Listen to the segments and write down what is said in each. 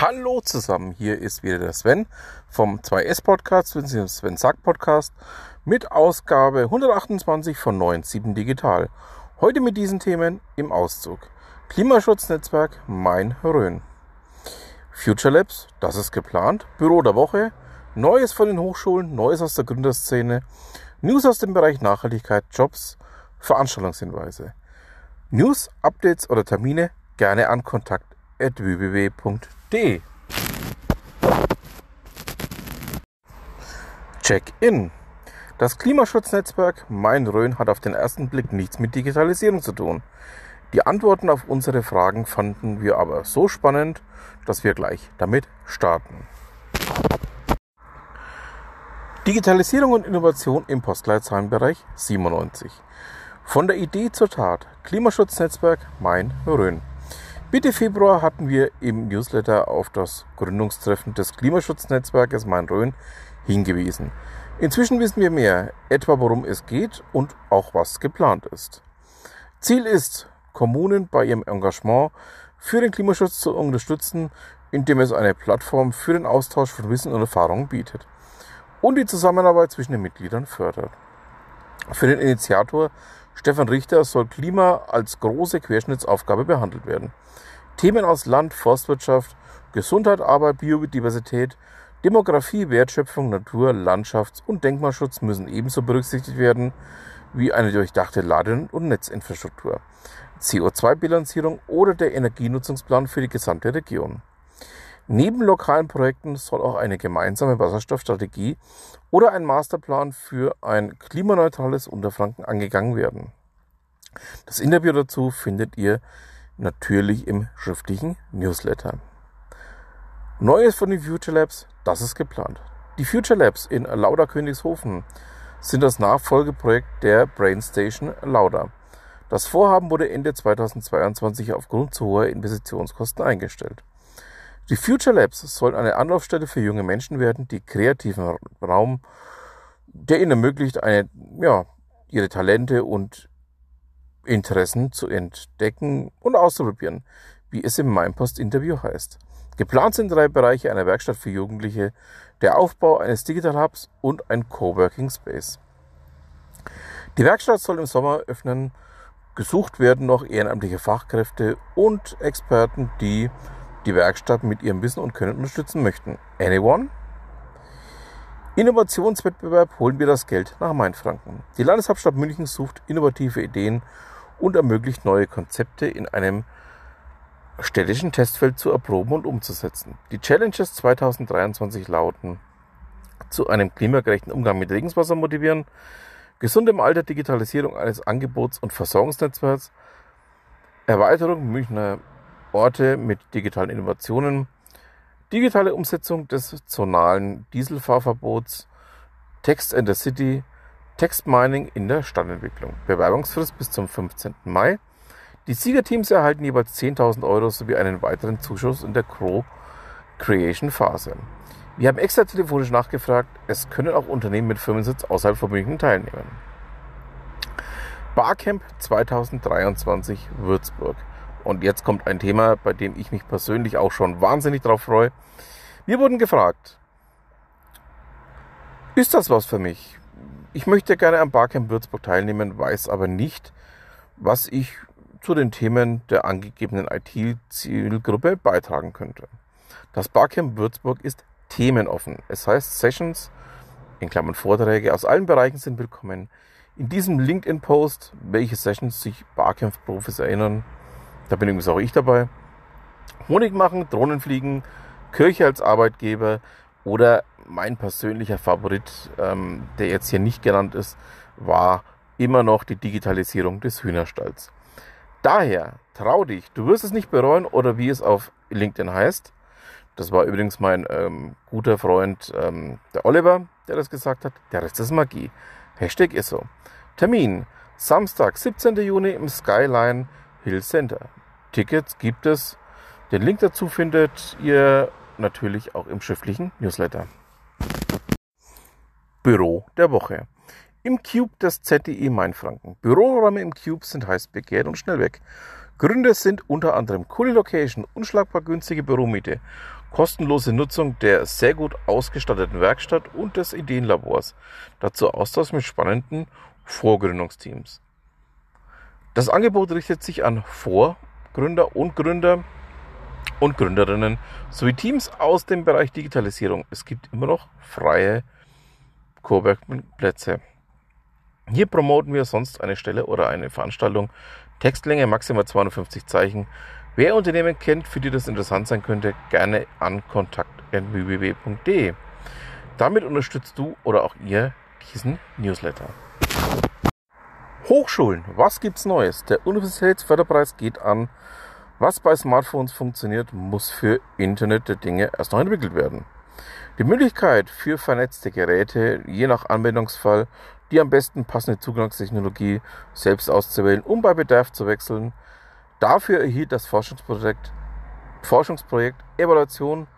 Hallo zusammen, hier ist wieder der Sven vom 2S Podcast, Sven Sack Podcast mit Ausgabe 128 von 9.7 Digital. Heute mit diesen Themen im Auszug. Klimaschutznetzwerk Main Rhön. Future Labs, das ist geplant. Büro der Woche, Neues von den Hochschulen, Neues aus der Gründerszene, News aus dem Bereich Nachhaltigkeit, Jobs, Veranstaltungshinweise. News, Updates oder Termine gerne an kontakt.www.de. Check-in. Das Klimaschutznetzwerk Main-Rhön hat auf den ersten Blick nichts mit Digitalisierung zu tun. Die Antworten auf unsere Fragen fanden wir aber so spannend, dass wir gleich damit starten. Digitalisierung und Innovation im Postleitzahlenbereich 97. Von der Idee zur Tat. Klimaschutznetzwerk Main-Rhön. Mitte Februar hatten wir im Newsletter auf das Gründungstreffen des Klimaschutznetzwerkes Main-Rhön hingewiesen. Inzwischen wissen wir mehr, etwa worum es geht und auch was geplant ist. Ziel ist, Kommunen bei ihrem Engagement für den Klimaschutz zu unterstützen, indem es eine Plattform für den Austausch von Wissen und Erfahrungen bietet und die Zusammenarbeit zwischen den Mitgliedern fördert. Für den Initiator Stefan Richter soll Klima als große Querschnittsaufgabe behandelt werden. Themen aus Land, Forstwirtschaft, Gesundheit, Arbeit, Biodiversität, Demografie, Wertschöpfung, Natur, Landschafts- und Denkmalschutz müssen ebenso berücksichtigt werden wie eine durchdachte Lade- und Netzinfrastruktur, CO2-Bilanzierung oder der Energienutzungsplan für die gesamte Region. Neben lokalen Projekten soll auch eine gemeinsame Wasserstoffstrategie oder ein Masterplan für ein klimaneutrales Unterfranken angegangen werden. Das Interview dazu findet ihr natürlich im schriftlichen Newsletter. Neues von den Future Labs, das ist geplant. Die Future Labs in Lauda Königshofen sind das Nachfolgeprojekt der Brainstation Lauda. Das Vorhaben wurde Ende 2022 aufgrund zu hoher Investitionskosten eingestellt. Die Future Labs sollen eine Anlaufstelle für junge Menschen werden, die kreativen Raum, der ihnen ermöglicht, eine, ja, ihre Talente und Interessen zu entdecken und auszuprobieren, wie es im Mindpost-Interview heißt. Geplant sind drei Bereiche einer Werkstatt für Jugendliche, der Aufbau eines Digital Hubs und ein Coworking Space. Die Werkstatt soll im Sommer öffnen. Gesucht werden noch ehrenamtliche Fachkräfte und Experten, die die Werkstatt mit ihrem Wissen und Können unterstützen möchten. Anyone? Innovationswettbewerb holen wir das Geld nach Mainfranken. Die Landeshauptstadt München sucht innovative Ideen und ermöglicht neue Konzepte in einem städtischen Testfeld zu erproben und umzusetzen. Die Challenges 2023 lauten zu einem klimagerechten Umgang mit Regenwasser motivieren, gesundem Alter Digitalisierung eines Angebots- und Versorgungsnetzwerks, Erweiterung Münchner Orte mit digitalen Innovationen, digitale Umsetzung des zonalen Dieselfahrverbots, Text in the City, Textmining in der Stadtentwicklung. Bewerbungsfrist bis zum 15. Mai. Die Siegerteams erhalten jeweils 10.000 Euro sowie einen weiteren Zuschuss in der Co-Creation-Phase. Wir haben extra telefonisch nachgefragt, es können auch Unternehmen mit Firmensitz außerhalb von München teilnehmen. Barcamp 2023 Würzburg. Und jetzt kommt ein Thema, bei dem ich mich persönlich auch schon wahnsinnig drauf freue. Wir wurden gefragt, ist das was für mich? Ich möchte gerne am Barcamp Würzburg teilnehmen, weiß aber nicht, was ich zu den Themen der angegebenen IT-Zielgruppe beitragen könnte. Das Barcamp Würzburg ist themenoffen. Es heißt Sessions, in Klammern Vorträge aus allen Bereichen sind willkommen. In diesem LinkedIn-Post, welche Sessions sich Barcamp-Profis erinnern, da bin übrigens auch ich dabei. Honig machen, Drohnen fliegen, Kirche als Arbeitgeber oder mein persönlicher Favorit, ähm, der jetzt hier nicht genannt ist, war immer noch die Digitalisierung des Hühnerstalls. Daher, trau dich, du wirst es nicht bereuen oder wie es auf LinkedIn heißt. Das war übrigens mein ähm, guter Freund, ähm, der Oliver, der das gesagt hat. Der Rest ist Magie. Hashtag ist so. Termin, Samstag, 17. Juni im Skyline Hill Center. Tickets gibt es. Den Link dazu findet ihr natürlich auch im schriftlichen Newsletter. Büro der Woche. Im Cube des ZDI Mainfranken. Büroräume im Cube sind heiß begehrt und schnell weg. Gründe sind unter anderem coole Location, unschlagbar günstige Büromiete, kostenlose Nutzung der sehr gut ausgestatteten Werkstatt und des Ideenlabors. Dazu Austausch mit spannenden Vorgründungsteams. Das Angebot richtet sich an Vorgründer und Gründer und Gründerinnen sowie Teams aus dem Bereich Digitalisierung. Es gibt immer noch freie Coworking-Plätze. Hier promoten wir sonst eine Stelle oder eine Veranstaltung. Textlänge maximal 250 Zeichen. Wer Unternehmen kennt, für die das interessant sein könnte, gerne an kontakt.www.de. Damit unterstützt du oder auch ihr diesen Newsletter. Hochschulen, was gibt's Neues? Der Universitätsförderpreis geht an. Was bei Smartphones funktioniert, muss für Internet der Dinge erst noch entwickelt werden. Die Möglichkeit für vernetzte Geräte, je nach Anwendungsfall, die am besten passende Zugangstechnologie selbst auszuwählen, um bei Bedarf zu wechseln. Dafür erhielt das Forschungsprojekt, Forschungsprojekt Evaluation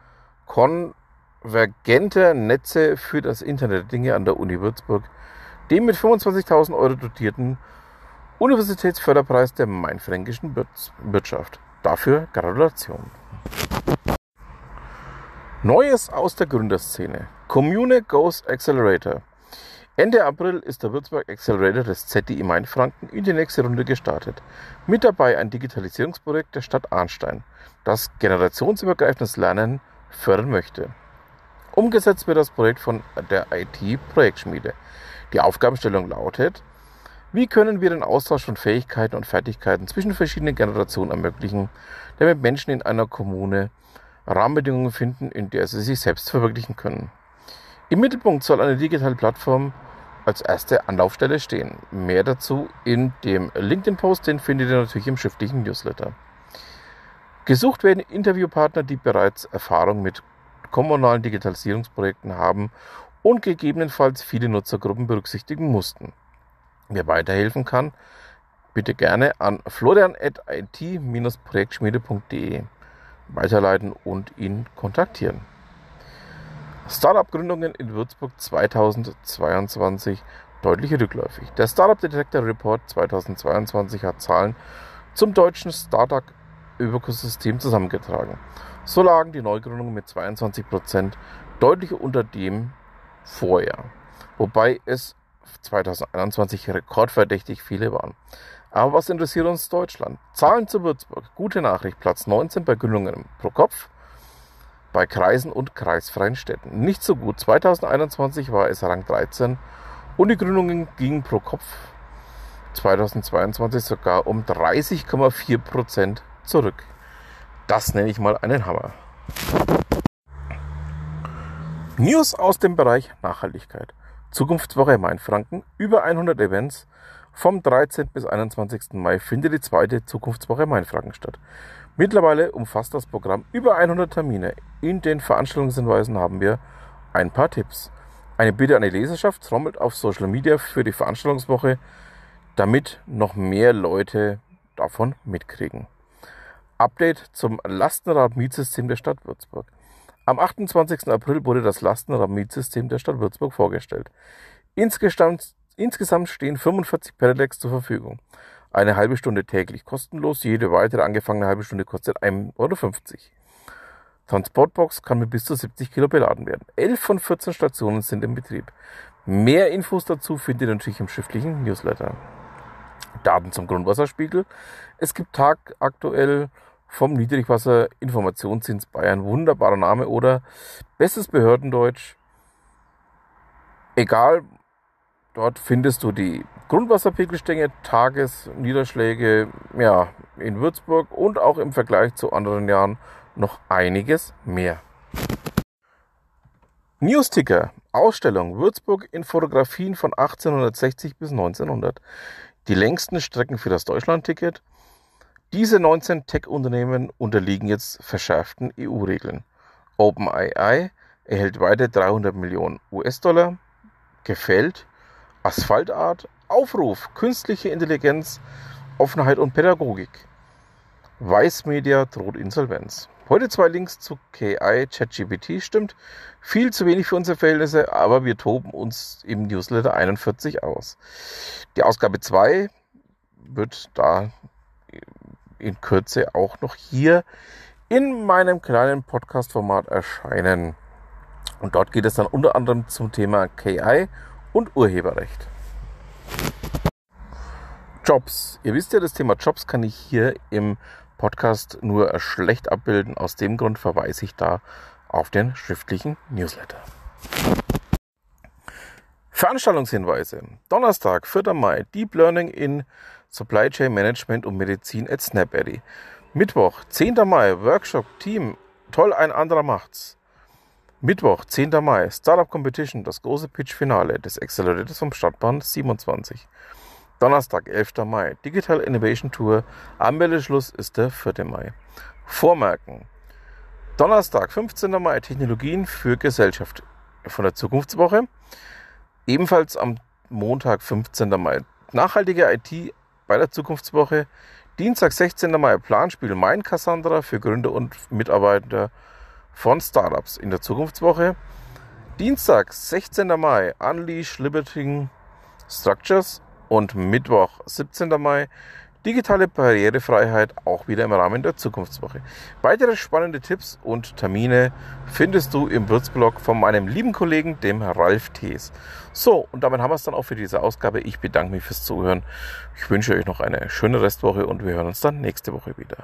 konvergenter Netze für das Internet der Dinge an der Uni Würzburg den mit 25.000 Euro dotierten Universitätsförderpreis der Mainfränkischen Wirtschaft. Dafür Gratulation. Neues aus der Gründerszene. Commune Goes Accelerator. Ende April ist der Würzburg Accelerator des ZDI Mainfranken in die nächste Runde gestartet. Mit dabei ein Digitalisierungsprojekt der Stadt Arnstein, das generationsübergreifendes Lernen fördern möchte. Umgesetzt wird das Projekt von der IT-Projektschmiede. Die Aufgabenstellung lautet, wie können wir den Austausch von Fähigkeiten und Fertigkeiten zwischen verschiedenen Generationen ermöglichen, damit Menschen in einer Kommune Rahmenbedingungen finden, in der sie sich selbst verwirklichen können. Im Mittelpunkt soll eine digitale Plattform als erste Anlaufstelle stehen. Mehr dazu in dem LinkedIn-Post, den findet ihr natürlich im schriftlichen Newsletter. Gesucht werden Interviewpartner, die bereits Erfahrung mit kommunalen Digitalisierungsprojekten haben und gegebenenfalls viele Nutzergruppen berücksichtigen mussten. Wer weiterhelfen kann, bitte gerne an florian.it-projektschmiede.de weiterleiten und ihn kontaktieren. Startup-Gründungen in Würzburg 2022 deutlich rückläufig. Der Startup Detector Report 2022 hat Zahlen zum deutschen Startup-Ökosystem zusammengetragen. So lagen die Neugründungen mit 22 Prozent deutlich unter dem Vorjahr, wobei es 2021 rekordverdächtig viele waren. Aber was interessiert uns Deutschland? Zahlen zu Würzburg. Gute Nachricht. Platz 19 bei Gründungen pro Kopf bei Kreisen und kreisfreien Städten. Nicht so gut. 2021 war es Rang 13 und die Gründungen gingen pro Kopf 2022 sogar um 30,4 Prozent zurück. Das nenne ich mal einen Hammer. News aus dem Bereich Nachhaltigkeit. Zukunftswoche Mainfranken. Über 100 Events vom 13. bis 21. Mai findet die zweite Zukunftswoche Mainfranken statt. Mittlerweile umfasst das Programm über 100 Termine. In den Veranstaltungshinweisen haben wir ein paar Tipps. Eine Bitte an die Leserschaft trommelt auf Social Media für die Veranstaltungswoche, damit noch mehr Leute davon mitkriegen. Update zum Lastenrad-Mietsystem der Stadt Würzburg. Am 28. April wurde das Lastenrad-Mietsystem der Stadt Würzburg vorgestellt. Insgesamt Insgesamt stehen 45 Pedelecs zur Verfügung. Eine halbe Stunde täglich kostenlos, jede weitere angefangene halbe Stunde kostet 1,50 Euro. Transportbox kann mit bis zu 70 Kilo beladen werden. 11 von 14 Stationen sind in Betrieb. Mehr Infos dazu findet ihr natürlich im schriftlichen Newsletter. Daten zum Grundwasserspiegel. Es gibt tagaktuell vom Niedrigwasser-Informationsdienst Bayern wunderbarer Name oder bestes Behördendeutsch. Egal, Dort findest du die Grundwasserpegelstänge, Tagesniederschläge ja, in Würzburg und auch im Vergleich zu anderen Jahren noch einiges mehr. Newsticker, Ausstellung Würzburg in Fotografien von 1860 bis 1900. Die längsten Strecken für das Deutschlandticket. Diese 19 Tech-Unternehmen unterliegen jetzt verschärften EU-Regeln. OpenAI erhält weiter 300 Millionen US-Dollar. Gefällt Asphaltart, Aufruf, künstliche Intelligenz, Offenheit und Pädagogik. Weißmedia droht Insolvenz. Heute zwei Links zu KI, ChatGPT stimmt. Viel zu wenig für unsere Verhältnisse, aber wir toben uns im Newsletter 41 aus. Die Ausgabe 2 wird da in Kürze auch noch hier in meinem kleinen Podcast-Format erscheinen. Und dort geht es dann unter anderem zum Thema KI und Urheberrecht. Jobs. Ihr wisst ja, das Thema Jobs kann ich hier im Podcast nur schlecht abbilden. Aus dem Grund verweise ich da auf den schriftlichen Newsletter. Veranstaltungshinweise. Donnerstag, 4. Mai, Deep Learning in Supply Chain Management und Medizin at SnapAddy. Mittwoch, 10. Mai, Workshop Team. Toll, ein anderer macht's. Mittwoch, 10. Mai, Startup Competition, das große Pitch-Finale des Accelerators vom Stadtbahn 27. Donnerstag, 11. Mai, Digital Innovation Tour. Anmeldeschluss ist der 4. Mai. Vormerken. Donnerstag, 15. Mai, Technologien für Gesellschaft von der Zukunftswoche. Ebenfalls am Montag, 15. Mai, nachhaltige IT bei der Zukunftswoche. Dienstag, 16. Mai, Planspiel Mein Cassandra für Gründer und Mitarbeiter von Startups in der Zukunftswoche. Dienstag, 16. Mai, Unleash Liberating Structures und Mittwoch, 17. Mai, digitale Barrierefreiheit auch wieder im Rahmen der Zukunftswoche. Weitere spannende Tipps und Termine findest du im Würzblog von meinem lieben Kollegen, dem Ralf Thees. So, und damit haben wir es dann auch für diese Ausgabe. Ich bedanke mich fürs Zuhören. Ich wünsche euch noch eine schöne Restwoche und wir hören uns dann nächste Woche wieder.